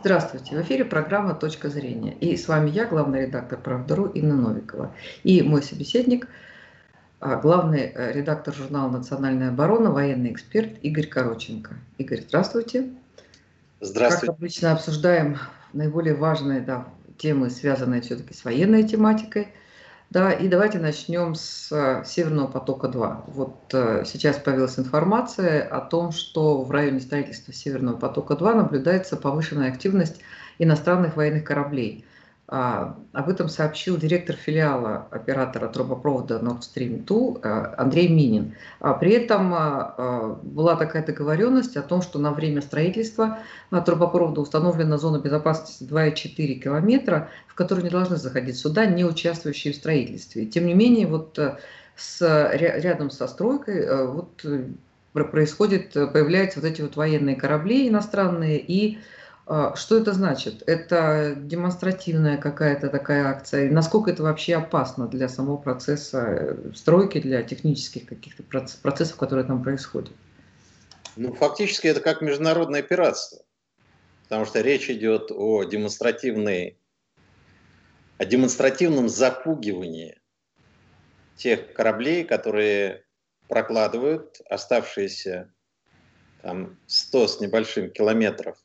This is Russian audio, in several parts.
Здравствуйте, в эфире программа «Точка зрения». И с вами я, главный редактор «Правдару» Инна Новикова. И мой собеседник, а, главный э, редактор журнала «Национальная оборона», военный эксперт Игорь Короченко. Игорь, здравствуйте. Здравствуйте. Как обычно обсуждаем наиболее важные да, темы, связанные все-таки с военной тематикой – да, и давайте начнем с э, Северного потока-2. Вот э, сейчас появилась информация о том, что в районе строительства Северного потока-2 наблюдается повышенная активность иностранных военных кораблей. А, об этом сообщил директор филиала оператора трубопровода Nord Stream 2 э, Андрей Минин. А при этом а, была такая договоренность о том, что на время строительства трубопровода установлена зона безопасности 2,4 километра, в которую не должны заходить суда, не участвующие в строительстве. Тем не менее, вот с, рядом со стройкой вот происходит, появляются вот эти вот военные корабли иностранные и что это значит? Это демонстративная какая-то такая акция? Насколько это вообще опасно для самого процесса э, стройки, для технических каких-то процессов, которые там происходят? Ну, фактически это как международное пиратство. Потому что речь идет о демонстративной, о демонстративном запугивании тех кораблей, которые прокладывают оставшиеся там 100 с небольшим километров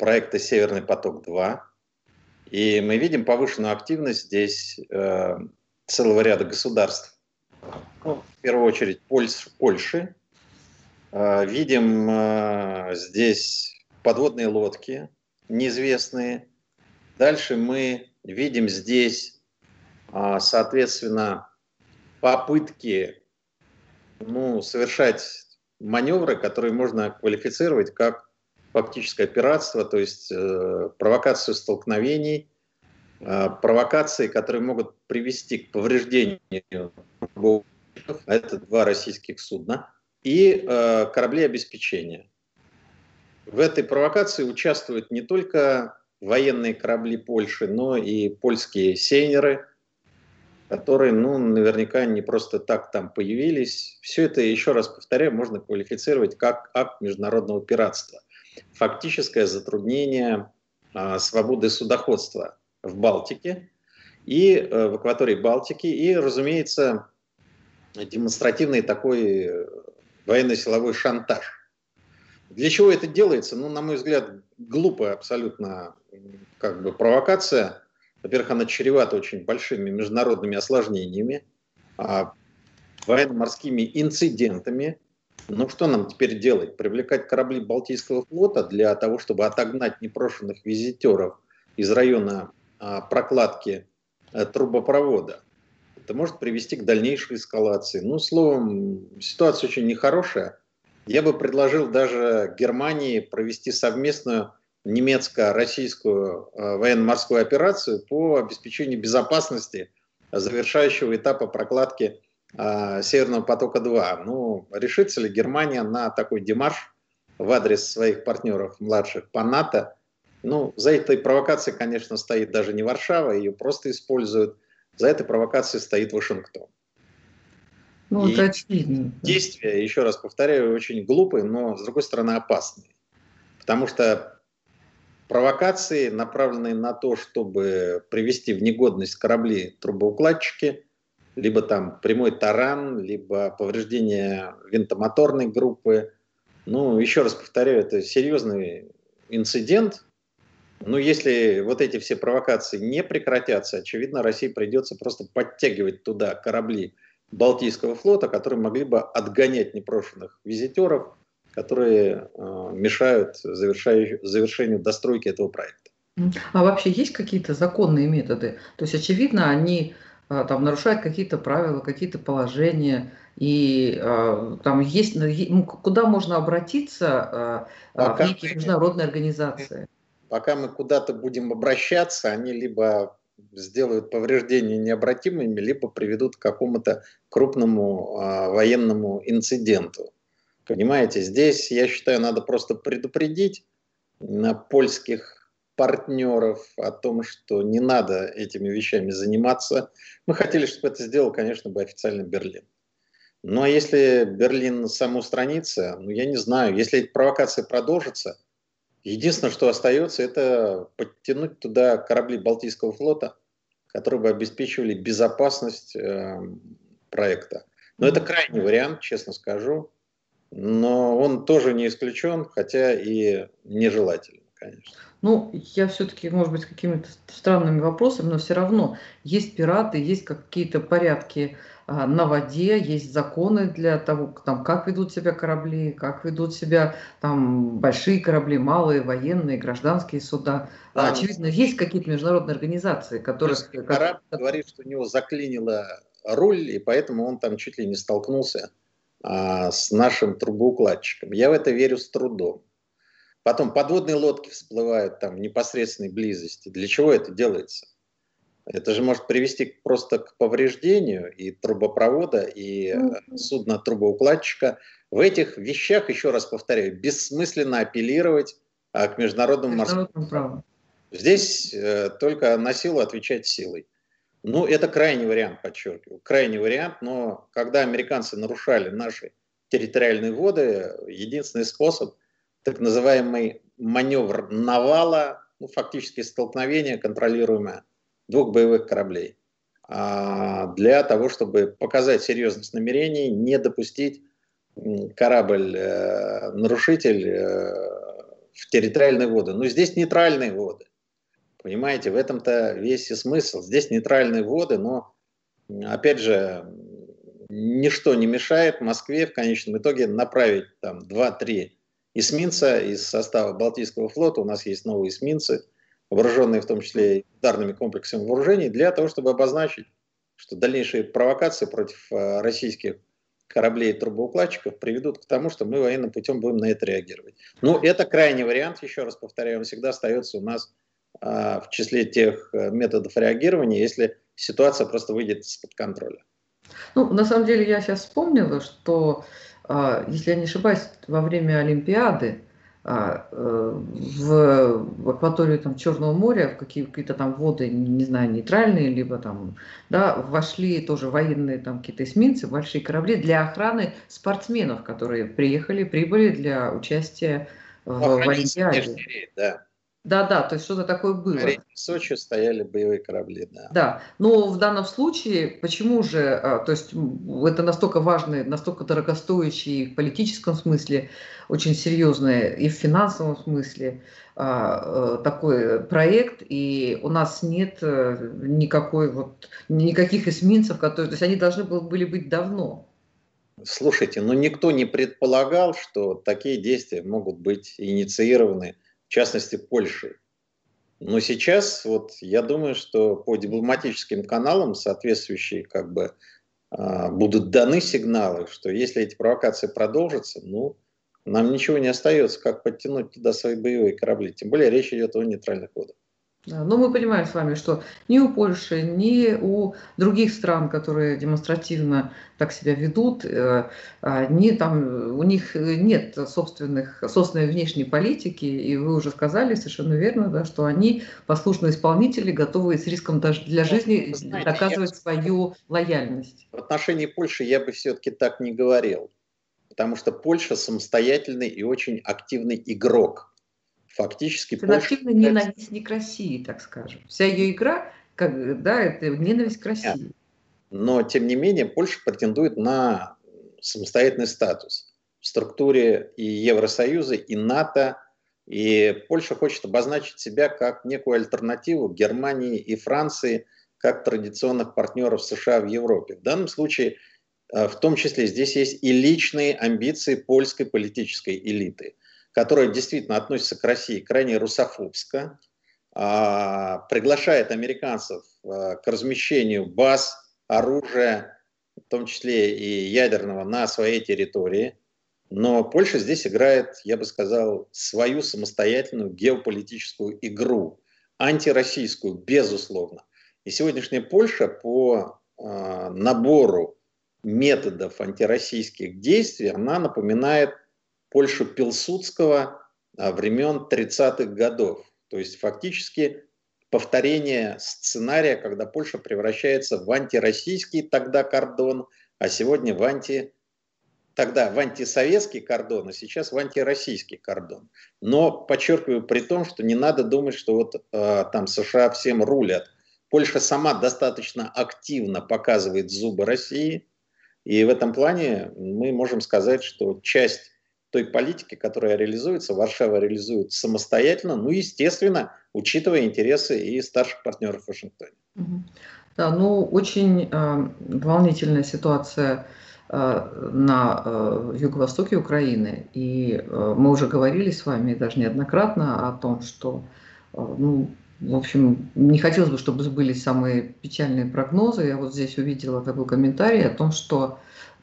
проекта «Северный поток-2». И мы видим повышенную активность здесь э, целого ряда государств. Ну, в первую очередь Польш, Польши. Э, видим э, здесь подводные лодки неизвестные. Дальше мы видим здесь, э, соответственно, попытки ну, совершать маневры, которые можно квалифицировать как фактическое пиратство, то есть э, провокацию столкновений, э, провокации, которые могут привести к повреждению а это два российских судна, и э, корабли обеспечения. В этой провокации участвуют не только военные корабли Польши, но и польские сейнеры, которые, ну, наверняка не просто так там появились. Все это, еще раз повторяю, можно квалифицировать как акт международного пиратства фактическое затруднение а, свободы судоходства в Балтике и э, в акватории Балтики, и, разумеется, демонстративный такой э, военно-силовой шантаж. Для чего это делается? Ну, на мой взгляд, глупая абсолютно как бы провокация. Во-первых, она чревата очень большими международными осложнениями, а, военно-морскими инцидентами, ну что нам теперь делать? Привлекать корабли Балтийского флота для того, чтобы отогнать непрошенных визитеров из района а, прокладки а, трубопровода. Это может привести к дальнейшей эскалации. Ну, словом, ситуация очень нехорошая. Я бы предложил даже Германии провести совместную немецко-российскую э, военно-морскую операцию по обеспечению безопасности завершающего этапа прокладки э, Северного потока-2. Ну, решится ли Германия на такой демарш в адрес своих партнеров младших по НАТО? Ну, за этой провокацией, конечно, стоит даже не Варшава, ее просто используют. За этой провокацией стоит Вашингтон. Ну, И это очевидно. Действия, еще раз повторяю, очень глупые, но, с другой стороны, опасные. Потому что провокации, направленные на то, чтобы привести в негодность корабли трубоукладчики, либо там прямой таран, либо повреждение винтомоторной группы. Ну, еще раз повторяю, это серьезный инцидент. Но если вот эти все провокации не прекратятся, очевидно, России придется просто подтягивать туда корабли Балтийского флота, которые могли бы отгонять непрошенных визитеров, которые э, мешают завершению достройки этого проекта. А вообще есть какие-то законные методы? То есть, очевидно, они там нарушает какие-то правила, какие-то положения, и э, там есть, ну, куда можно обратиться э, пока в некие международные организации? Пока мы куда-то будем обращаться, они либо сделают повреждения необратимыми, либо приведут к какому-то крупному военному инциденту. Понимаете, здесь, я считаю, надо просто предупредить на польских партнеров о том, что не надо этими вещами заниматься. Мы хотели, чтобы это сделал, конечно, бы официально Берлин. Но если Берлин самоустранится, ну я не знаю, если эти провокации продолжатся, Единственное, что остается, это подтянуть туда корабли Балтийского флота, которые бы обеспечивали безопасность э, проекта. Но это крайний вариант, честно скажу. Но он тоже не исключен, хотя и нежелателен, конечно. Ну, я все-таки, может быть, с какими-то странными вопросами, но все равно есть пираты, есть какие-то порядки а, на воде, есть законы для того, там, как ведут себя корабли, как ведут себя там большие корабли, малые, военные, гражданские суда. Да, Очевидно, есть какие-то международные организации, которые... Корабль говорит, что у него заклинило руль, и поэтому он там чуть ли не столкнулся а, с нашим трубоукладчиком. Я в это верю с трудом. Потом подводные лодки всплывают там в непосредственной близости. Для чего это делается? Это же может привести просто к повреждению и трубопровода, и судна трубоукладчика. В этих вещах, еще раз повторяю, бессмысленно апеллировать а, к международному морскому праву. Здесь э, только на силу отвечать силой. Ну, это крайний вариант, подчеркиваю, крайний вариант, но когда американцы нарушали наши территориальные воды, единственный способ, так называемый маневр навала, ну, фактически столкновение контролируемое двух боевых кораблей а, для того, чтобы показать серьезность намерений, не допустить корабль-нарушитель э, э, в территориальные воды. Но здесь нейтральные воды. Понимаете, в этом-то весь и смысл. Здесь нейтральные воды, но, опять же, ничто не мешает Москве в конечном итоге направить там 2-3 эсминца из состава Балтийского флота. У нас есть новые эсминцы – вооруженные в том числе ударными комплексами вооружений, для того, чтобы обозначить, что дальнейшие провокации против э, российских кораблей и трубоукладчиков приведут к тому, что мы военным путем будем на это реагировать. Ну, это крайний вариант, еще раз повторяю, он всегда остается у нас а, в числе тех э, методов реагирования, если ситуация просто выйдет из-под контроля. Ну, на самом деле, я сейчас вспомнила, что, если я не ошибаюсь, во время Олимпиады а, э, в, в акваторию там, Черного моря, в какие-то там воды, не знаю, нейтральные, либо там, да, вошли тоже военные там какие-то эсминцы, большие корабли для охраны спортсменов, которые приехали, прибыли для участия в, в Олимпиаде. Да. Да, да, то есть что-то такое было. В Сочи стояли боевые корабли, да. Да, но в данном случае, почему же, а, то есть это настолько важный, настолько дорогостоящий в политическом смысле, очень серьезный и в финансовом смысле а, э, такой проект, и у нас нет э, никакой вот, никаких эсминцев, которые, то есть они должны были быть давно. Слушайте, ну никто не предполагал, что такие действия могут быть инициированы в частности Польши. Но сейчас вот я думаю, что по дипломатическим каналам соответствующие как бы а, будут даны сигналы, что если эти провокации продолжатся, ну, нам ничего не остается, как подтянуть туда свои боевые корабли. Тем более речь идет о нейтральных водах. Да, но мы понимаем с вами, что ни у Польши, ни у других стран, которые демонстративно так себя ведут, э, ни там, у них нет собственных, собственной внешней политики, и вы уже сказали совершенно верно, да, что они послушные исполнители, готовые с риском даже для жизни знаете, доказывать я... свою лояльность. В отношении Польши я бы все-таки так не говорил, потому что Польша самостоятельный и очень активный игрок – фактически... Польша... активно ненавистник России, так скажем. Вся ее игра, как, да, это ненависть к России. Но, тем не менее, Польша претендует на самостоятельный статус в структуре и Евросоюза, и НАТО. И Польша хочет обозначить себя как некую альтернативу Германии и Франции, как традиционных партнеров США в Европе. В данном случае, э, в том числе, здесь есть и личные амбиции польской политической элиты – которая действительно относится к России крайне русофобско, а, приглашает американцев а, к размещению баз, оружия, в том числе и ядерного, на своей территории. Но Польша здесь играет, я бы сказал, свою самостоятельную геополитическую игру, антироссийскую, безусловно. И сегодняшняя Польша по э, набору методов антироссийских действий, она напоминает Польшу Пилсудского а, времен 30-х годов. То есть фактически повторение сценария, когда Польша превращается в антироссийский тогда кордон, а сегодня в тогда в антисоветский кордон, а сейчас в антироссийский кордон. Но подчеркиваю при том, что не надо думать, что вот э, там США всем рулят. Польша сама достаточно активно показывает зубы России, и в этом плане мы можем сказать, что часть той политики, которая реализуется, Варшава реализует самостоятельно, ну, естественно, учитывая интересы и старших партнеров в Вашингтоне. Да, ну, очень э, волнительная ситуация э, на э, юго-востоке Украины. И э, мы уже говорили с вами даже неоднократно о том, что, э, ну, в общем, не хотелось бы, чтобы сбылись самые печальные прогнозы. Я вот здесь увидела такой комментарий о том, что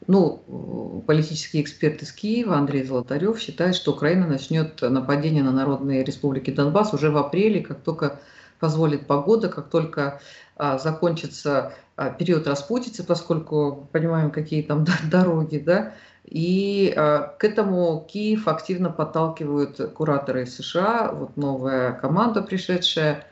ну, политический эксперт из Киева Андрей Золотарев считает, что Украина начнет нападение на народные республики Донбасс уже в апреле, как только позволит погода, как только а, закончится а, период распутицы, поскольку понимаем, какие там дороги, да, и а, к этому Киев активно подталкивают кураторы США, вот новая команда, пришедшая, э,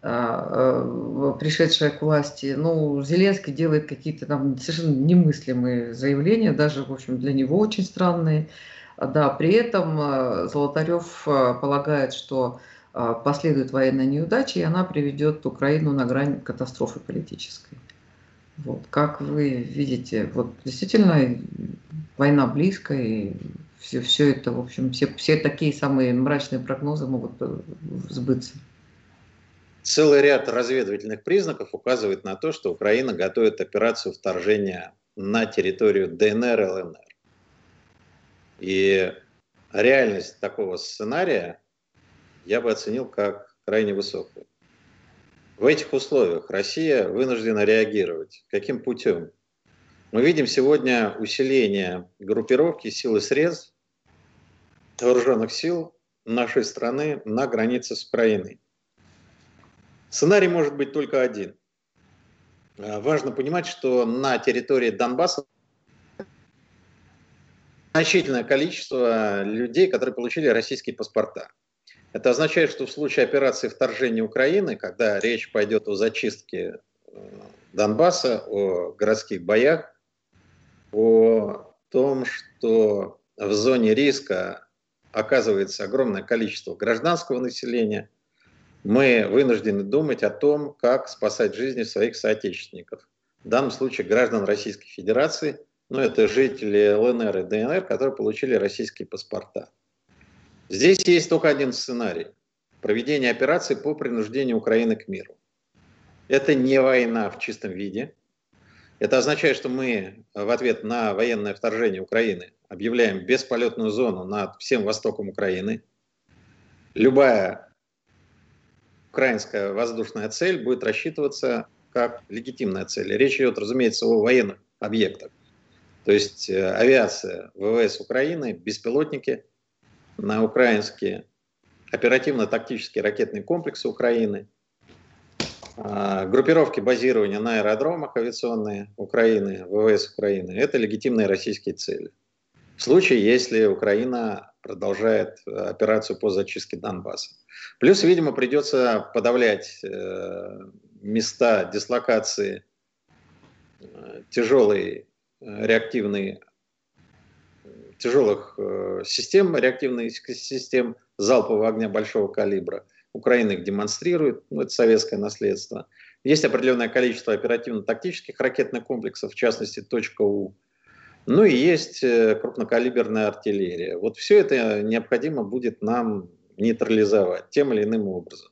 пришедшая к власти, ну, Зеленский делает какие-то там совершенно немыслимые заявления, даже, в общем, для него очень странные. Да, при этом э, Золотарев э, полагает, что последует военная неудача, и она приведет Украину на грань катастрофы политической. Вот. Как вы видите, вот действительно война близко, и все, все это, в общем, все, все такие самые мрачные прогнозы могут сбыться. Целый ряд разведывательных признаков указывает на то, что Украина готовит операцию вторжения на территорию ДНР и ЛНР. И реальность такого сценария я бы оценил как крайне высокую. В этих условиях Россия вынуждена реагировать. Каким путем? Мы видим сегодня усиление группировки сил и средств вооруженных сил нашей страны на границе с Украиной. Сценарий может быть только один. А, важно понимать, что на территории Донбасса значительное количество людей, которые получили российские паспорта. Это означает, что в случае операции вторжения Украины, когда речь пойдет о зачистке э, Донбасса, о городских боях, о том, что в зоне риска оказывается огромное количество гражданского населения – мы вынуждены думать о том, как спасать жизни своих соотечественников. В данном случае граждан Российской Федерации, ну это жители ЛНР и ДНР, которые получили российские паспорта. Здесь есть только один сценарий. Проведение операции по принуждению Украины к миру. Это не война в чистом виде. Это означает, что мы в ответ на военное вторжение Украины объявляем бесполетную зону над всем востоком Украины. Любая украинская воздушная цель будет рассчитываться как легитимная цель. Речь идет, разумеется, о военных объектах. То есть э, авиация ВВС Украины, беспилотники на украинские оперативно-тактические ракетные комплексы Украины, а, группировки базирования на аэродромах авиационные Украины, ВВС Украины – это легитимные российские цели. В случае, если Украина продолжает э, операцию по зачистке Донбасса. Плюс, видимо, придется подавлять э, места дислокации э, тяжелой реактивной тяжелых систем, реактивных систем залпового огня большого калибра. Украина их демонстрирует, ну, это советское наследство. Есть определенное количество оперативно-тактических ракетных комплексов, в частности, точка «У», ну и есть э, крупнокалиберная артиллерия. Вот все это необходимо будет нам нейтрализовать тем или иным образом.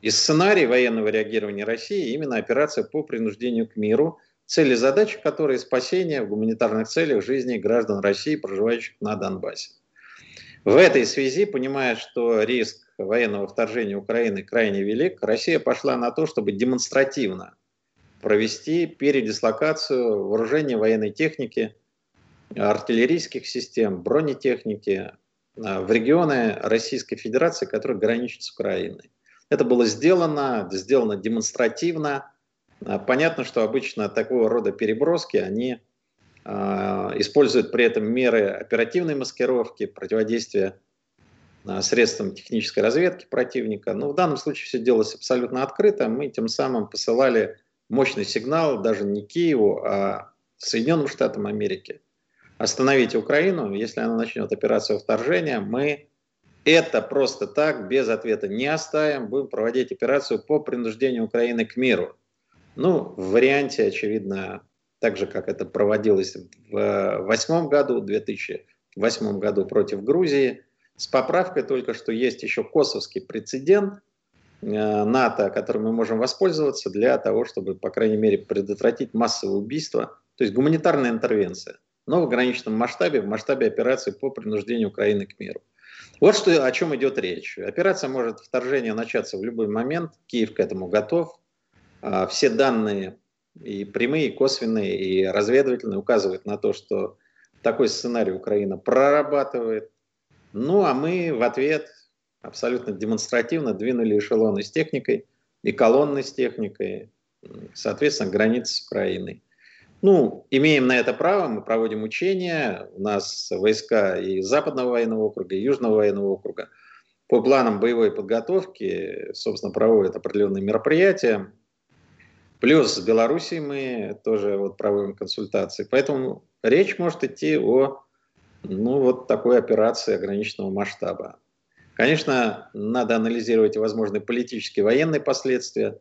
И сценарий военного реагирования России именно операция по принуждению к миру, цели задачи которой спасение в гуманитарных целях жизни граждан России, проживающих на Донбассе. В этой связи, понимая, что риск военного вторжения Украины крайне велик, Россия пошла на то, чтобы демонстративно провести передислокацию вооружения военной техники, артиллерийских систем, бронетехники а, в регионы Российской Федерации, которые граничат с Украиной. Это было сделано, сделано демонстративно. А, понятно, что обычно такого рода переброски, они э, используют при этом меры оперативной маскировки, противодействия э, средствам технической разведки противника. Но в данном случае все делалось абсолютно открыто. Мы тем самым посылали мощный сигнал даже не Киеву, а Соединенным Штатам Америки. Остановить Украину, если она начнет операцию вторжения, мы это просто так, без ответа не оставим, будем проводить операцию по принуждению Украины к миру. Ну, в варианте, очевидно, так же, как это проводилось в восьмом году, 2008 году против Грузии, с поправкой только, что есть еще косовский прецедент НАТО, которым мы можем воспользоваться для того, чтобы, по крайней мере, предотвратить массовое убийство, то есть гуманитарная интервенция, но в ограниченном масштабе, в масштабе операции по принуждению Украины к миру. Вот что, о чем идет речь. Операция может вторжение начаться в любой момент, Киев к этому готов. А, все данные и прямые, и косвенные, и разведывательные указывают на то, что такой сценарий Украина прорабатывает. Ну, а мы в ответ абсолютно демонстративно двинули эшелоны с техникой и колонны с техникой, соответственно, границы с Украиной. Ну, имеем на это право, мы проводим учения, у нас войска и Западного военного округа, и Южного военного округа по планам боевой подготовки, собственно, проводят определенные мероприятия. Плюс с Белоруссией мы тоже вот проводим консультации. Поэтому речь может идти о ну, вот такой операции ограниченного масштаба. Конечно, надо анализировать возможные политические, военные последствия.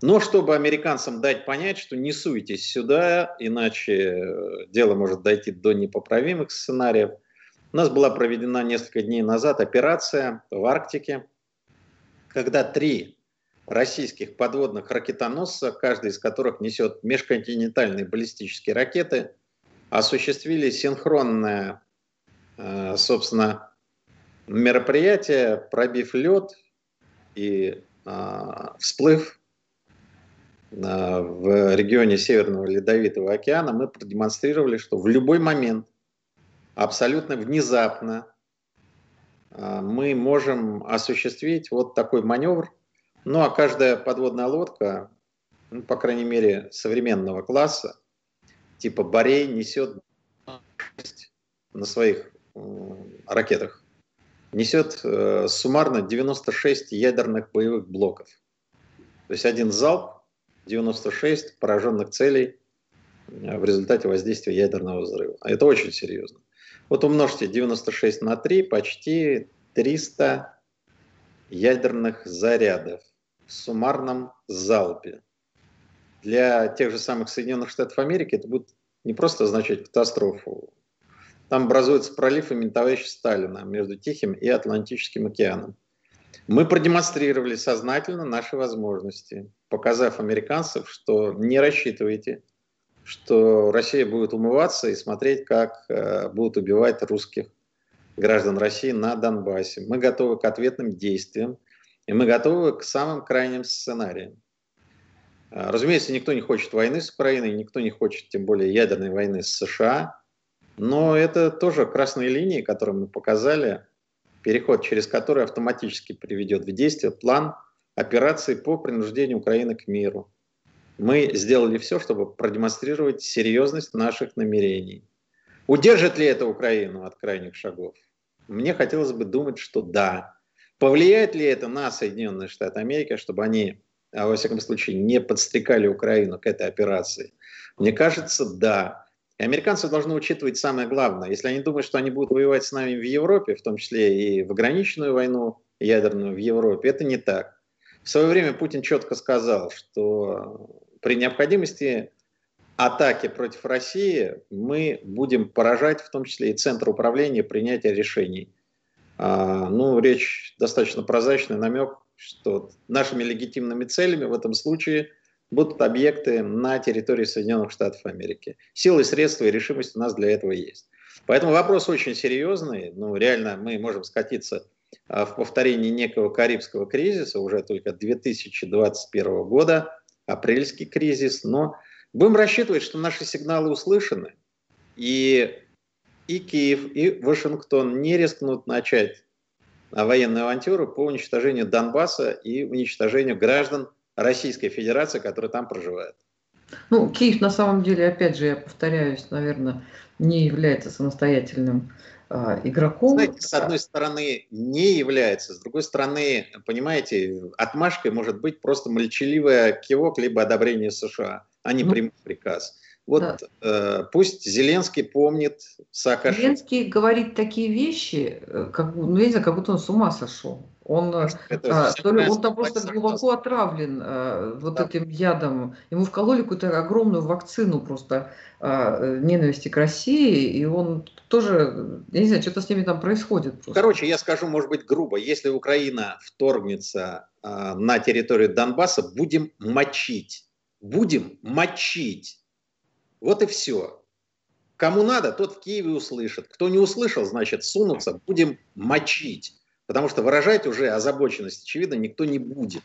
Но чтобы американцам дать понять, что не суйтесь сюда, иначе э, дело может дойти до непоправимых сценариев. У нас была проведена несколько дней назад операция в Арктике, когда три российских подводных ракетоносца, каждый из которых несет межконтинентальные баллистические ракеты, осуществили синхронное, э, собственно, мероприятие, пробив лед и э, всплыв э, в регионе Северного Ледовитого океана, мы продемонстрировали, что в любой момент, абсолютно внезапно, мы можем осуществить вот такой маневр, ну а каждая подводная лодка, ну, по крайней мере, современного класса, типа Борей, несет на своих ракетах, несет э, суммарно 96 ядерных боевых блоков. То есть один залп, 96 пораженных целей э, в результате воздействия ядерного взрыва. А это очень серьезно. Вот умножьте 96 на 3, почти 300 ядерных зарядов в суммарном залпе. Для тех же самых Соединенных Штатов Америки это будет не просто означать катастрофу. Там образуется пролив имени товарища Сталина между Тихим и Атлантическим океаном. Мы продемонстрировали сознательно наши возможности, показав американцам, что не рассчитывайте, что Россия будет умываться и смотреть, как э, будут убивать русских граждан России на Донбассе. Мы готовы к ответным действиям, и мы готовы к самым крайним сценариям. А, разумеется, никто не хочет войны с Украиной, никто не хочет, тем более, ядерной войны с США. Но это тоже красные линии, которые мы показали, переход через который автоматически приведет в действие план операции по принуждению Украины к миру. Мы сделали все, чтобы продемонстрировать серьезность наших намерений. Удержит ли это Украину от крайних шагов? Мне хотелось бы думать, что да. Повлияет ли это на Соединенные Штаты Америки, чтобы они, а, во всяком случае, не подстрекали Украину к этой операции? Мне кажется, да. И американцы должны учитывать самое главное. Если они думают, что они будут воевать с нами в Европе, в том числе и в ограниченную войну ядерную в Европе, это не так. В свое время Путин четко сказал, что при необходимости атаки против России мы будем поражать в том числе и Центр управления принятия решений. А, ну, речь достаточно прозрачный намек, что нашими легитимными целями в этом случае будут объекты на территории Соединенных Штатов Америки. Силы, средства и решимость у нас для этого есть. Поэтому вопрос очень серьезный. Ну, реально мы можем скатиться а, в повторении некого карибского кризиса уже только 2021 года, апрельский кризис, но будем рассчитывать, что наши сигналы услышаны, и и Киев, и Вашингтон не рискнут начать военную авантюру по уничтожению Донбасса и уничтожению граждан Российской Федерации, которые там проживают. Ну, Киев на самом деле, опять же, я повторяюсь, наверное, не является самостоятельным э, игроком. Знаете, с одной стороны, не является, с другой стороны, понимаете, отмашкой может быть просто молчаливая кивок либо одобрение США, а не ну, прямой приказ. Вот да. э, пусть Зеленский помнит Саакашвили. Зеленский говорит такие вещи, э, как, ну, я не знаю, как будто он с ума сошел. Он, э, а, то ли он там просто глубоко отравлен а, вот да. этим ядом. Ему вкололи какую-то огромную вакцину просто а, ненависти к России, и он тоже, я не знаю, что-то с ними там происходит. Просто. Короче, я скажу, может быть, грубо, если Украина вторгнется а, на территорию Донбасса, будем мочить. Будем мочить. Вот и все. Кому надо, тот в Киеве услышит. Кто не услышал, значит, сунутся, будем мочить. Потому что выражать уже озабоченность, очевидно, никто не будет.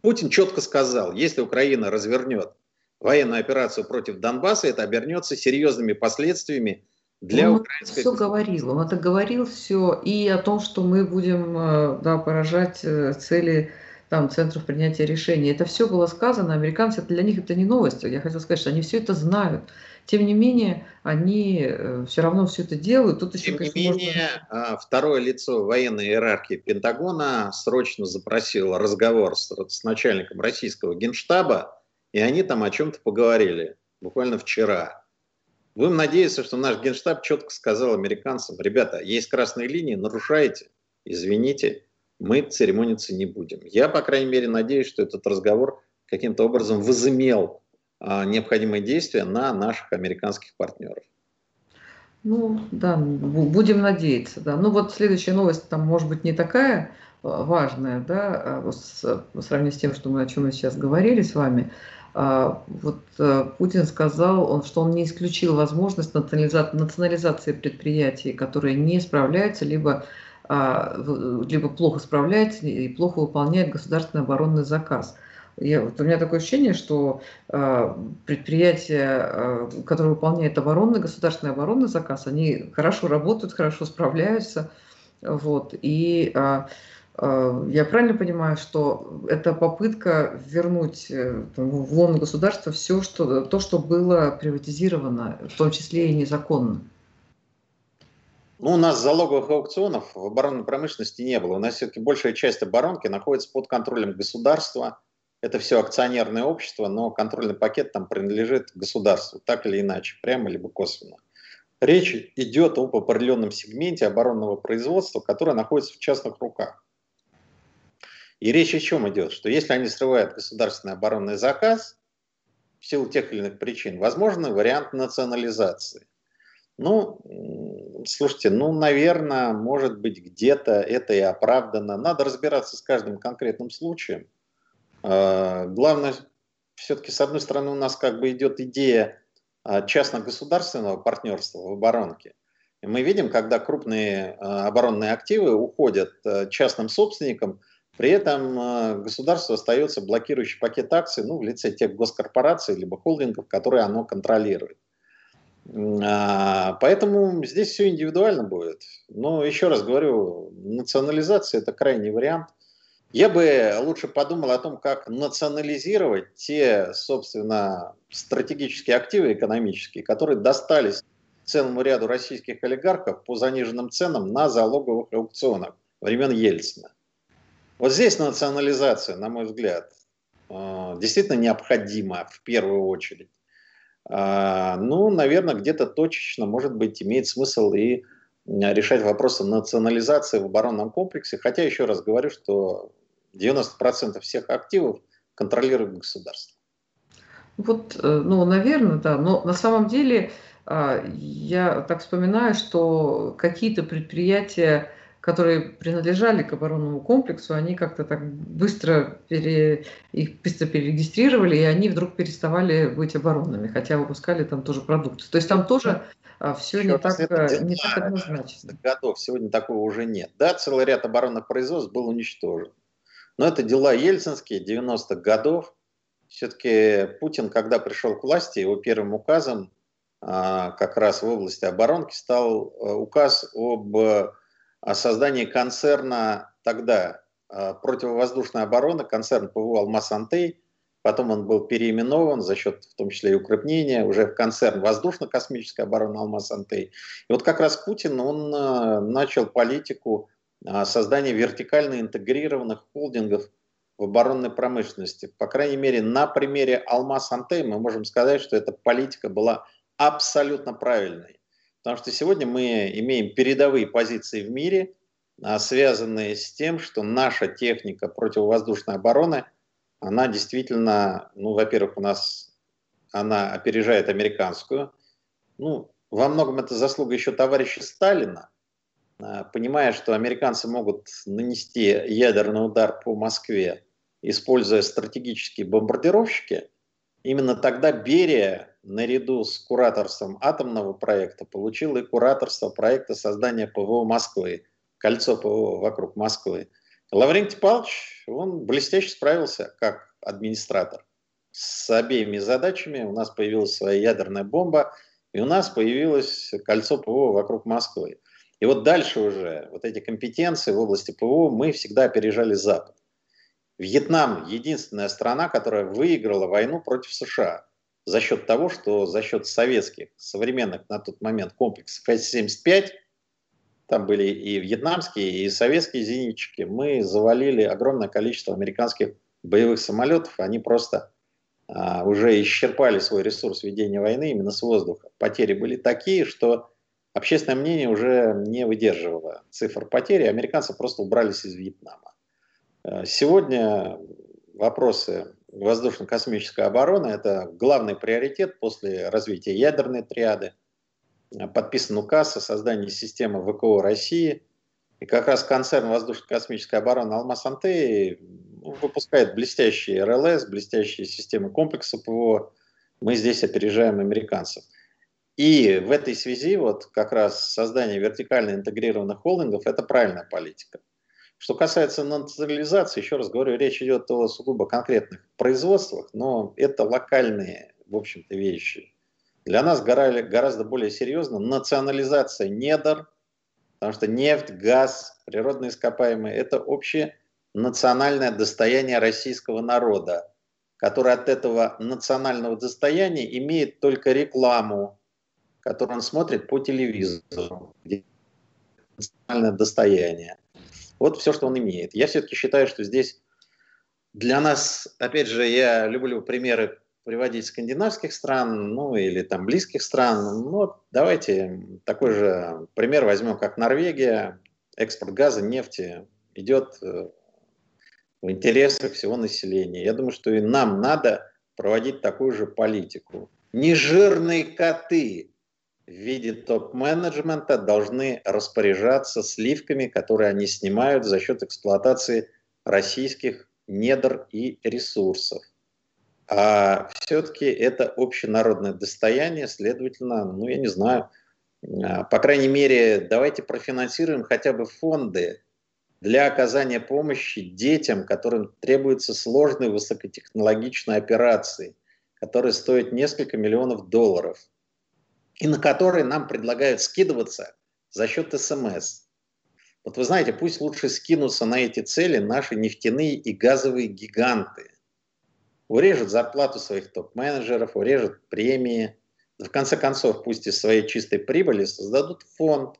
Путин четко сказал, если Украина развернет военную операцию против Донбасса, это обернется серьезными последствиями для он украинской... все говорил, он это говорил все и о том, что мы будем э, да, поражать э, цели там, центров принятия решений. Это все было сказано, американцы, для них это не новость. Я хотела сказать, что они все это знают. Тем не менее, они э, все равно все это делают. Тут еще, Тем конечно, не менее, можно... А, второе лицо военной иерархии Пентагона срочно запросил разговор с, с начальником российского генштаба, и они там о чем-то поговорили, буквально вчера. Будем надеяться, что наш генштаб четко сказал американцам, ребята, есть красные линии, нарушаете, извините, мы церемониться не будем. Я, по крайней мере, надеюсь, что этот разговор каким-то образом возымел необходимые действия на наших американских партнеров. Ну, да, будем надеяться, да. Ну, вот следующая новость, там, может быть, не такая а, важная, да, а, с, по с тем, что мы, о чем мы сейчас говорили с вами. А, вот Путин сказал, он, что он не исключил возможность национализации предприятий, которые не справляются, либо а, либо плохо справляется и плохо выполняет государственный оборонный заказ. Я, вот у меня такое ощущение, что э, предприятия, э, которые выполняют оборонный, государственный оборонный заказ, они хорошо работают, хорошо справляются. Вот, и э, э, я правильно понимаю, что это попытка вернуть э, в лоно государства все, что, то, что было приватизировано, в том числе и незаконно? Ну, у нас залоговых аукционов в оборонной промышленности не было. У нас все-таки большая часть оборонки находится под контролем государства. Это все акционерное общество, но контрольный пакет там принадлежит государству, так или иначе, прямо либо косвенно. Речь идет об определенном сегменте оборонного производства, которое находится в частных руках. И речь о чем идет? Что если они срывают государственный оборонный заказ, в силу тех или иных причин, возможно вариант национализации. Ну, слушайте, ну, наверное, может быть, где-то это и оправдано. Надо разбираться с каждым конкретным случаем. А, главное, все-таки, с одной стороны, у нас как бы идет идея а, частно-государственного партнерства в оборонке. И мы видим, когда крупные а, оборонные активы уходят частным собственникам, при этом государство остается блокирующий пакет акций ну, в лице тех госкорпораций либо холдингов, которые оно контролирует. Поэтому здесь все индивидуально будет. Но еще раз говорю, национализация – это крайний вариант. Я бы лучше подумал о том, как национализировать те, собственно, стратегические активы экономические, которые достались целому ряду российских олигархов по заниженным ценам на залоговых аукционах времен Ельцина. Вот здесь национализация, на мой взгляд, а, действительно необходима в первую очередь. А, ну, наверное, где-то точечно, может быть, имеет смысл и решать вопросы национализации в оборонном комплексе. Хотя, еще раз говорю, что 90% всех активов контролирует государство. Вот, э, ну, наверное, да. Но на самом деле а, я так вспоминаю, что какие-то предприятия которые принадлежали к оборонному комплексу, они как-то так быстро пере, их быстро перерегистрировали, и они вдруг переставали быть оборонными, хотя выпускали там тоже продукцию. То есть там тоже а, все не так, не так однозначно. Годов сегодня такого уже нет. Да, целый ряд оборонных производств был уничтожен. Но это дела ельцинские, 90-х годов. Все-таки Путин, когда пришел к власти, его первым указом а, как раз в области оборонки стал э, указ об о создании концерна тогда а, противовоздушной обороны, концерн ПВО «Алмаз-Антей», потом он был переименован за счет, в том числе и укрепления, уже в концерн воздушно-космической обороны «Алмаз-Антей». И вот как раз Путин, он а, начал политику а, создания вертикально интегрированных холдингов в оборонной промышленности. По крайней мере, на примере Алмаз Антей мы можем сказать, что эта политика была абсолютно правильной. Потому что сегодня мы имеем передовые позиции в мире, а, связанные с тем, что наша техника противовоздушной обороны, она действительно, ну, во-первых, у нас она опережает американскую. Ну, во многом это заслуга еще товарища Сталина, понимая, что американцы могут нанести ядерный удар по Москве, используя стратегические бомбардировщики, именно тогда Берия наряду с кураторством атомного проекта получил и кураторство проекта создания ПВО Москвы, кольцо ПВО вокруг Москвы. Лаврентий Павлович, он блестяще справился как администратор с обеими задачами. У нас появилась своя ядерная бомба, и у нас появилось кольцо ПВО вокруг Москвы. И вот дальше уже вот эти компетенции в области ПВО мы всегда опережали Запад. Вьетнам – единственная страна, которая выиграла войну против США за счет того, что за счет советских, современных на тот момент комплексов С-75, там были и вьетнамские, и советские зенитчики, мы завалили огромное количество американских боевых самолетов, они просто а, уже исчерпали свой ресурс ведения войны именно с воздуха. Потери были такие, что общественное мнение уже не выдерживало цифр потери, американцы просто убрались из Вьетнама. Э, сегодня вопросы воздушно-космической обороны – это главный приоритет после развития ядерной триады. Э, подписан указ о создании системы ВКО России. И как раз концерн воздушно-космической обороны «Алмаз-Антей» выпускает блестящие РЛС, блестящие системы комплекса ПВО. Мы здесь опережаем американцев. И в этой связи вот как раз создание вертикально интегрированных холдингов – это правильная политика. Что касается национализации, еще раз говорю, речь идет о сугубо конкретных производствах, но это локальные, в общем-то, вещи. Для нас гораздо более серьезно национализация недр, потому что нефть, газ, природные ископаемые – это общее национальное достояние российского народа, который от этого национального достояния имеет только рекламу, который он смотрит по телевизору, где национальное достояние. Вот все, что он имеет. Я все-таки считаю, что здесь для нас, опять же, я люблю примеры приводить скандинавских стран, ну или там близких стран. Ну, давайте такой же пример возьмем, как Норвегия. Экспорт газа, нефти идет э, в интересах всего населения. Я думаю, что и нам надо проводить такую же политику. Нежирные коты в виде топ-менеджмента должны распоряжаться сливками, которые они снимают за счет эксплуатации российских недр и ресурсов. А все-таки это общенародное достояние, следовательно, ну я не знаю, а, по крайней мере, давайте профинансируем хотя бы фонды для оказания помощи детям, которым требуются сложные высокотехнологичные операции, которые стоят несколько миллионов долларов – и на которые нам предлагают скидываться за счет СМС. Вот вы знаете, пусть лучше скинутся на эти цели наши нефтяные и газовые гиганты. Урежут зарплату своих топ-менеджеров, урежут премии. В конце концов, пусть из своей чистой прибыли создадут фонд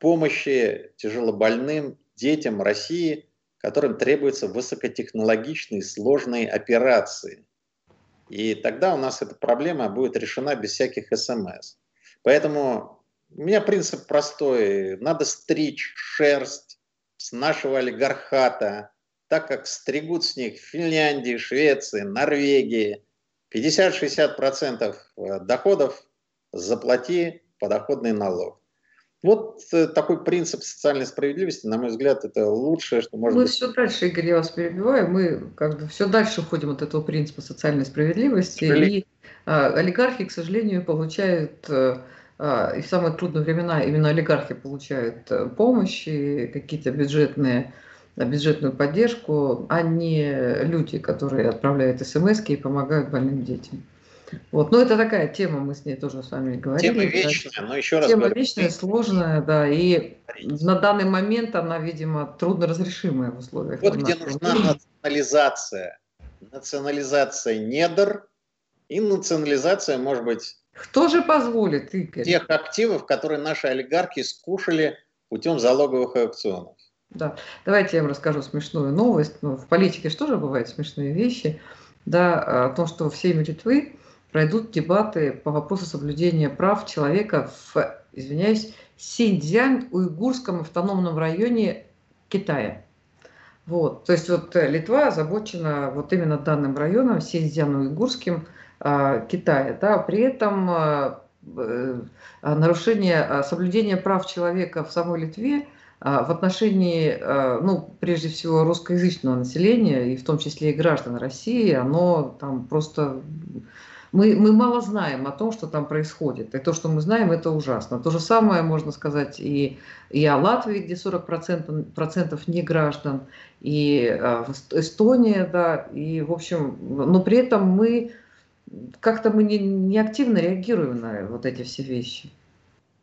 помощи тяжелобольным детям России, которым требуются высокотехнологичные сложные операции – и тогда у нас эта проблема будет решена без всяких смс. Поэтому у меня принцип простой. Надо стричь шерсть с нашего олигархата, так как стригут с них Финляндии, Швеции, Норвегии. 50-60% э, доходов заплати подоходный налог. Вот э, такой принцип социальной справедливости, на мой взгляд, это лучшее, что можно. Мы быть. все дальше, Игорь, я вас перебиваю, мы как бы все дальше уходим от этого принципа социальной справедливости. И а, олигархи, к сожалению, получают а, и в самые трудные времена именно олигархи получают э, помощь и какие-то бюджетные бюджетную поддержку, а не люди, которые отправляют смс и помогают больным детям. Вот. Но это такая тема, мы с ней тоже с вами говорили. Тема вечная, но еще раз Тема говорю, вечная, сложная, да, и на данный момент она, видимо, трудно разрешимая в условиях. Вот где нужна национализация. Национализация недр и национализация, может быть... Кто же позволит, Игорь? Тех активов, которые наши олигархи скушали путем залоговых аукционов. Да, давайте я вам расскажу смешную новость. Ну, в политике же тоже бывают смешные вещи. Да, о том, что в Сейме Литвы пройдут дебаты по вопросу соблюдения прав человека в, извиняюсь, Синьцзянь-Уйгурском автономном районе Китая. Вот, то есть вот э, Литва озабочена вот именно данным районом, Синьцзян-Уйгурским э, Китая. Да, при этом э, э, нарушение, соблюдение прав человека в самой Литве в отношении, ну, прежде всего, русскоязычного населения, и в том числе и граждан России, оно там просто мы, мы мало знаем о том, что там происходит. И то, что мы знаем, это ужасно. То же самое можно сказать и, и о Латвии, где 40% процентов не граждан, и э, Эстония, да, и, в общем, но при этом мы как-то мы не, не активно реагируем на вот эти все вещи.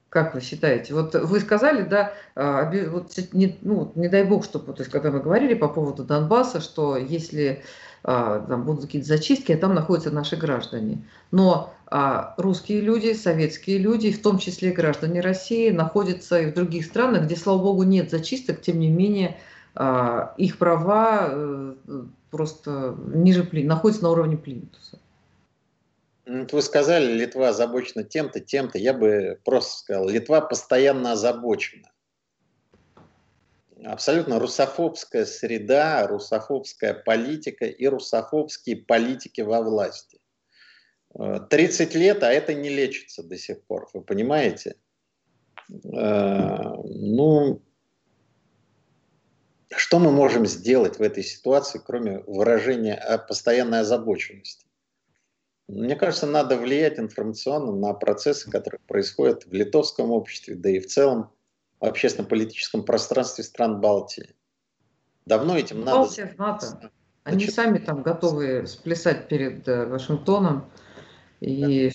Как вы считаете? Вот вы сказали, да, а, вот не, ну, не дай бог, что, то есть, когда мы говорили по поводу Донбасса, что если там будут какие-то зачистки, а там находятся наши граждане. Но а, русские люди, советские люди, в том числе граждане России, находятся и в других странах, где, слава богу, нет зачисток, тем не менее а, их права э, просто ниже плинтуса, находятся на уровне плинтуса. Вы сказали, Литва озабочена тем-то, тем-то. Я бы просто сказал, Литва постоянно озабочена абсолютно русофобская среда, русофобская политика и русофобские политики во власти. 30 э, лет, а это не лечится до сих пор, вы понимаете? Э, ну, что мы можем сделать в этой ситуации, кроме выражения постоянной озабоченности? Мне кажется, надо влиять информационно на процессы, которые происходят в литовском обществе, да и в целом в общественно-политическом пространстве стран Балтии. Давно этим надо... Балтия в НАТО. Они Значит, сами там готовы сплясать перед э, Вашингтоном. И...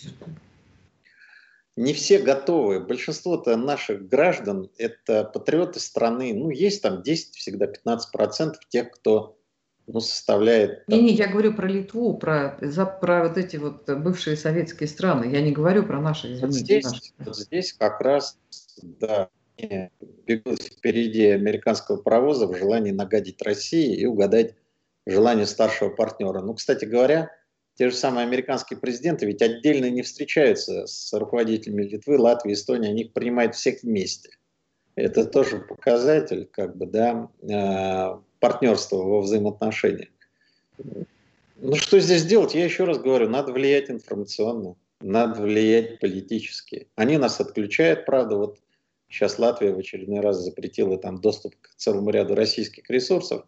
Не все готовы. Большинство-то наших граждан – это патриоты страны. Ну, есть там 10, всегда 15% тех, кто ну, составляет... Не, не, я говорю про Литву, про, за, про вот эти вот бывшие советские страны. Я не говорю про наши, извините. Вот здесь, наши. Вот здесь как раз, да, бегут впереди американского паровоза в желании нагадить России и угадать желание старшего партнера. Ну, кстати говоря, те же самые американские президенты ведь отдельно не встречаются с руководителями Литвы, Латвии, Эстонии, они их принимают всех вместе. Это тоже показатель как бы, да, э, партнерства во взаимоотношениях. Ну, что здесь делать? Я еще раз говорю, надо влиять информационно, надо влиять политически. Они нас отключают, правда, вот Сейчас Латвия в очередной раз запретила там доступ к целому ряду российских ресурсов.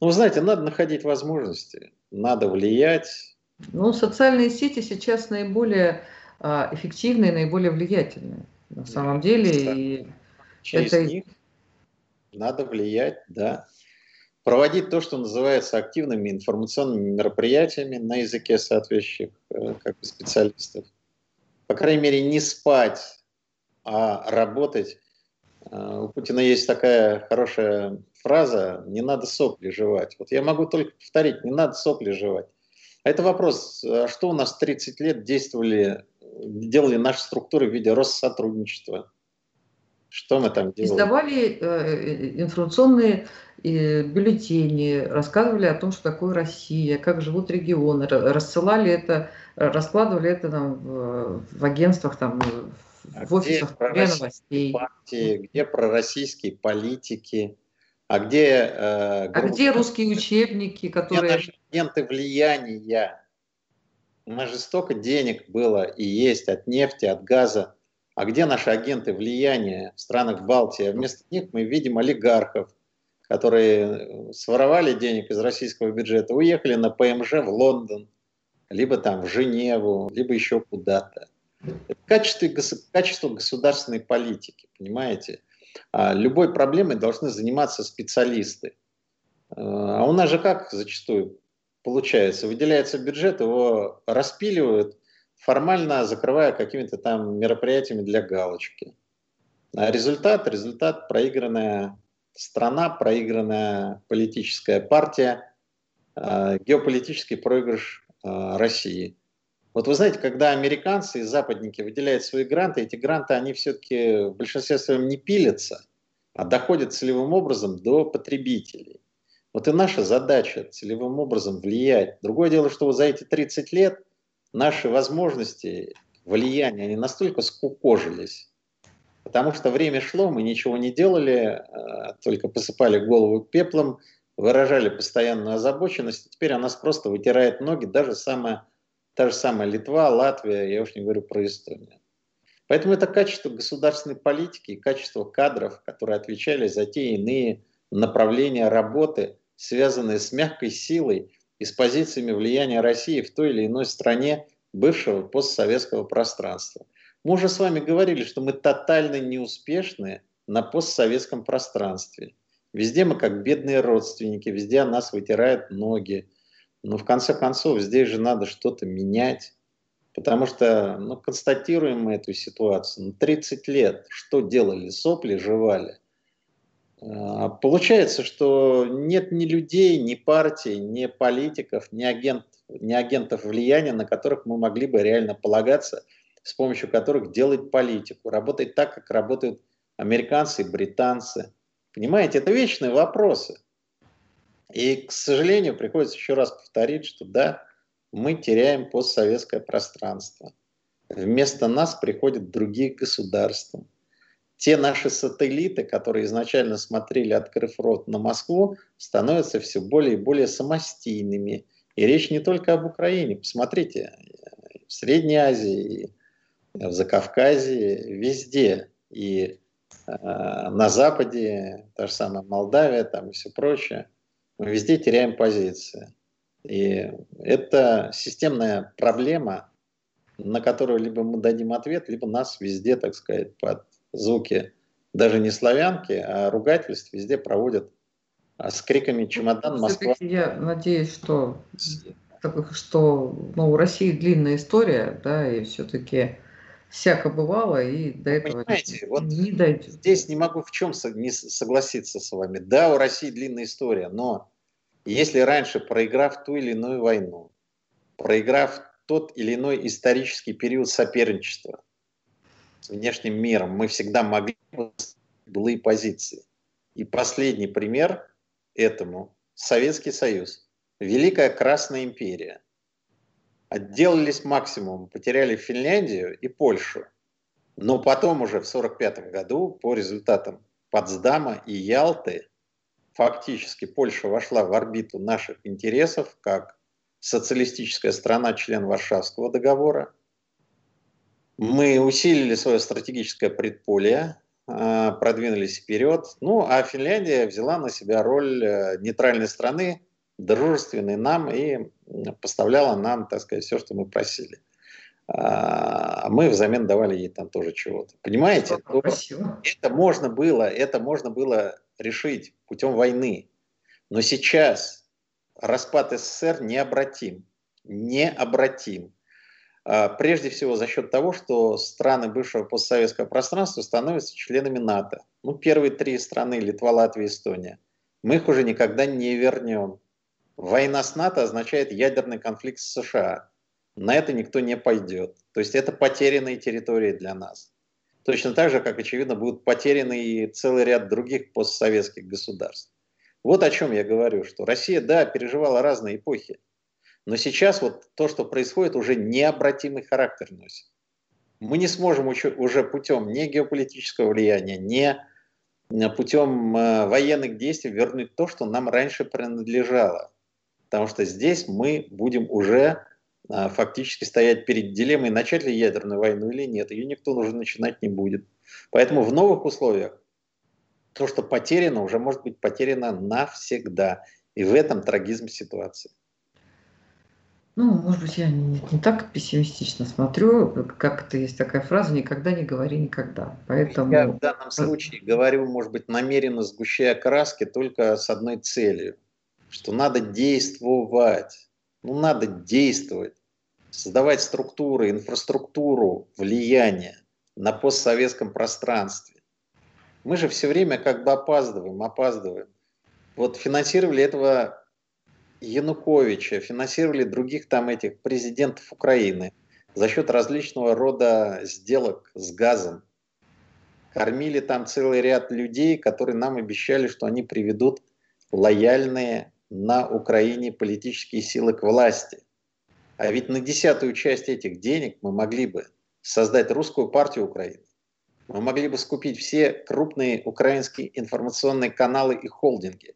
Но вы знаете, надо находить возможности, надо влиять. Ну, социальные сети сейчас наиболее а, эффективные, наиболее влиятельные. На самом деле. И Через это... них надо влиять, да. Проводить то, что называется активными информационными мероприятиями на языке соответствующих э, как бы, специалистов. По крайней мере, не спать а работать. А, у Путина есть такая хорошая фраза «не надо сопли жевать». Вот я могу только повторить «не надо сопли жевать». А это вопрос, а что у нас 30 лет действовали, делали наши структуры в виде Россотрудничества? Что мы там делали? Издавали э, информационные э, бюллетени, рассказывали о том, что такое Россия, как живут регионы, рассылали это, раскладывали это там в, в агентствах, там, а в офисах где новостей. Партии, где пророссийские политики, а где... Э, а где русские учебники, которые... Где наши агенты влияния? У нас же столько денег было и есть от нефти, от газа. А где наши агенты влияния в странах Балтии? А вместо них мы видим олигархов, которые своровали денег из российского бюджета, уехали на ПМЖ в Лондон, либо там в Женеву, либо еще куда-то. Это качество, качество государственной политики, понимаете? А любой проблемой должны заниматься специалисты. А у нас же как зачастую получается? Выделяется бюджет, его распиливают, формально закрывая какими-то там мероприятиями для галочки. А результат, результат проигранная страна, проигранная политическая партия, а, геополитический проигрыш а, России. Вот вы знаете, когда американцы и западники выделяют свои гранты, эти гранты, они все-таки в большинстве своем не пилятся. а доходят целевым образом до потребителей. Вот и наша задача целевым образом влиять. Другое дело, что за эти 30 лет наши возможности влияния, они настолько скукожились, потому что время шло, мы ничего не делали, э, только посыпали голову пеплом, выражали постоянную озабоченность, теперь она нас просто вытирает ноги, даже самая, та же самая Литва, Латвия, я уж не говорю про Эстонию. Поэтому это качество государственной политики и качество кадров, которые отвечали за те иные направления работы, связанные с мягкой силой и с позициями влияния России в той или иной стране бывшего постсоветского пространства. Мы уже с вами говорили, что мы тотально неуспешны на постсоветском пространстве. Везде мы как бедные родственники, везде о нас вытирают ноги. Но в конце концов здесь же надо что-то менять. Потому что ну, констатируем мы эту ситуацию. Ну, 30 лет что делали? Сопли жевали. А, получается, что нет ни людей, ни партий, ни политиков, ни, агент, ни агентов влияния, на которых мы могли бы реально полагаться, с помощью которых делать политику, работать так, как работают американцы и британцы. Понимаете, это вечные вопросы. И, к сожалению, приходится еще раз повторить, что да, мы теряем постсоветское пространство. Вместо нас приходят другие государства – те наши сателлиты, которые изначально смотрели, открыв рот на Москву, становятся все более и более самостийными. И речь не только об Украине. Посмотрите, в Средней Азии, в Закавказье, везде. И э, на Западе, та же самая Молдавия там и все прочее. Мы везде теряем позиции. И это системная проблема, на которую либо мы дадим ответ, либо нас везде, так сказать, под звуки даже не славянки, а ругательств везде проводят а с криками «Чемодан, ну, Москва». Я надеюсь, что, что ну, у России длинная история, да, и все-таки всяко бывало, и до этого Понимаете, вот не дойдет. Здесь не могу в чем не согласиться с вами. Да, у России длинная история, но если раньше, проиграв ту или иную войну, проиграв тот или иной исторический период соперничества, с внешним миром, мы всегда могли былые позиции. И последний пример этому – Советский Союз, Великая Красная империя. Отделались максимум, потеряли Финляндию и Польшу. Но потом уже в 1945 году по результатам Потсдама и Ялты фактически Польша вошла в орбиту наших интересов как социалистическая страна, член Варшавского договора – мы усилили свое стратегическое предполе, а, продвинулись вперед. Ну, а Финляндия взяла на себя роль э, нейтральной страны, дружественной нам и поставляла нам, так сказать, все, что мы просили. А мы взамен давали ей там тоже чего-то. Понимаете? Это можно было, это можно было решить путем войны. Но сейчас распад СССР необратим. Необратим. А, прежде всего за счет того, что страны бывшего постсоветского пространства становятся членами НАТО. Ну, первые три страны, Литва, Латвия, Эстония. Мы их уже никогда не вернем. Война с НАТО означает ядерный конфликт с США. На это никто не пойдет. То есть это потерянные территории для нас. Точно так же, как, очевидно, будут потеряны и целый ряд других постсоветских государств. Вот о чем я говорю, что Россия, да, переживала разные эпохи. Но сейчас вот то, что происходит, уже необратимый характер носит. Мы не сможем уже путем не геополитического влияния, не э, путем э, военных действий вернуть то, что нам раньше принадлежало. Потому что здесь мы будем уже э, фактически стоять перед дилеммой, начать ли ядерную войну или нет. Ее никто уже начинать не будет. Поэтому в новых условиях то, что потеряно, уже может быть потеряно навсегда. И в этом трагизм ситуации. Ну, может быть, я не, не так пессимистично смотрю, как это есть такая фраза «никогда не говори никогда». Поэтому... Я в данном случае говорю, может быть, намеренно сгущая краски только с одной целью, что надо действовать. Ну, надо действовать, создавать структуры, инфраструктуру влияния на постсоветском пространстве. Мы же все время как бы опаздываем, опаздываем. Вот финансировали этого Януковича, финансировали других там этих президентов Украины за счет различного рода сделок с газом. кормили там целый ряд людей, которые нам обещали, что они приведут лояльные на Украине политические силы к власти. А ведь на десятую часть этих денег мы могли бы создать русскую партию Украины. Мы могли бы скупить все крупные украинские информационные каналы и холдинги.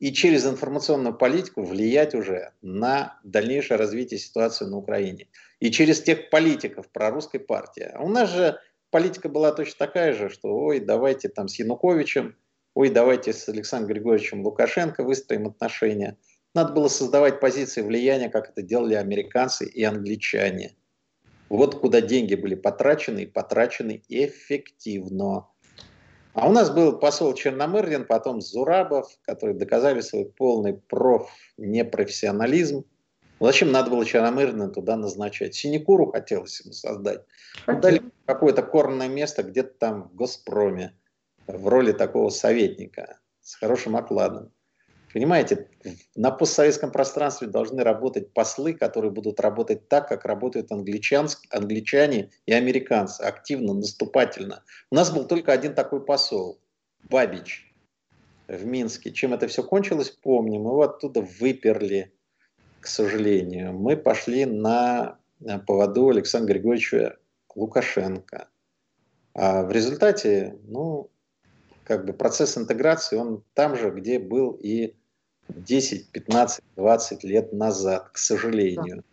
И через информационную политику влиять уже на дальнейшее развитие ситуации на Украине. И через тех политиков прорусской партии. А у нас же политика была точно такая же, что ой, давайте там с Януковичем, ой, давайте с Александром Григорьевичем Лукашенко выстроим отношения. Надо было создавать позиции влияния, как это делали американцы и англичане. Вот куда деньги были потрачены, и потрачены эффективно. А у нас был посол Черномырдин, потом Зурабов, которые доказали свой полный проф непрофессионализм. Зачем надо было Черномырдина туда назначать? Синекуру хотелось ему создать. Дали какое-то корное место где-то там в Госпроме в роли такого советника с хорошим окладом. Понимаете, на постсоветском пространстве должны работать послы, которые будут работать так, как работают англичан, англичане и американцы, активно, наступательно. У нас был только один такой посол, Бабич, в Минске. Чем это все кончилось, помним. Его оттуда выперли, к сожалению. Мы пошли на поводу Александра Григорьевича Лукашенко. А в результате, ну, как бы процесс интеграции, он там же, где был и 10, 15, 20 лет назад, к сожалению.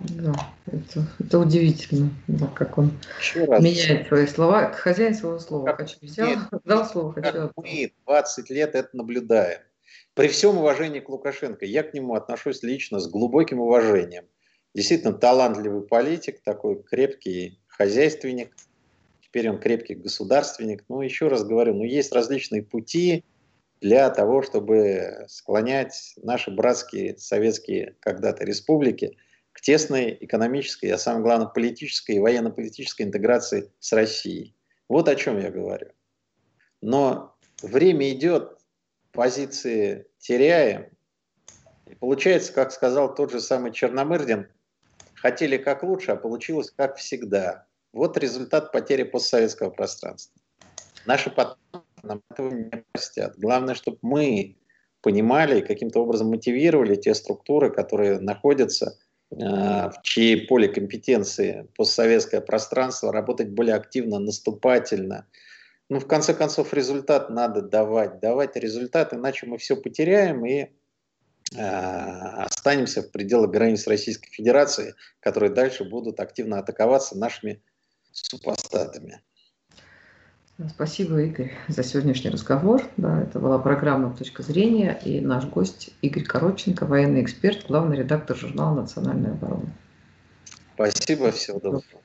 Да, это, это удивительно, да, как он меняет свои слова. Хозяин своего слова. Как хочу взял, нет, дал слово, хочу. Мы 20 лет это наблюдаем. При всем уважении к Лукашенко, я к нему отношусь лично с глубоким уважением. Действительно талантливый политик, такой крепкий хозяйственник. Теперь он крепкий государственник. Но еще раз говорю, ну есть различные пути, для того, чтобы склонять наши братские советские когда-то республики к тесной экономической, а самое главное политической и военно-политической интеграции с Россией. Вот о чем я говорю. Но время идет, позиции теряем. И получается, как сказал тот же самый Черномырдин, хотели как лучше, а получилось как всегда. Вот результат потери постсоветского пространства. Наши потомки нам этого не простят. Главное, чтобы мы понимали и каким-то образом мотивировали те структуры, которые находятся э, в чьей поле компетенции постсоветское пространство, работать более активно, наступательно. Ну, в конце концов, результат надо давать. Давать результат, иначе мы все потеряем и э, останемся в пределах границ Российской Федерации, которые дальше будут активно атаковаться нашими супостатами. Спасибо, Игорь, за сегодняшний разговор. Да, это была программа «Точка зрения» и наш гость Игорь Коробченко, военный эксперт, главный редактор журнала «Национальная оборона». Спасибо, всего доброго.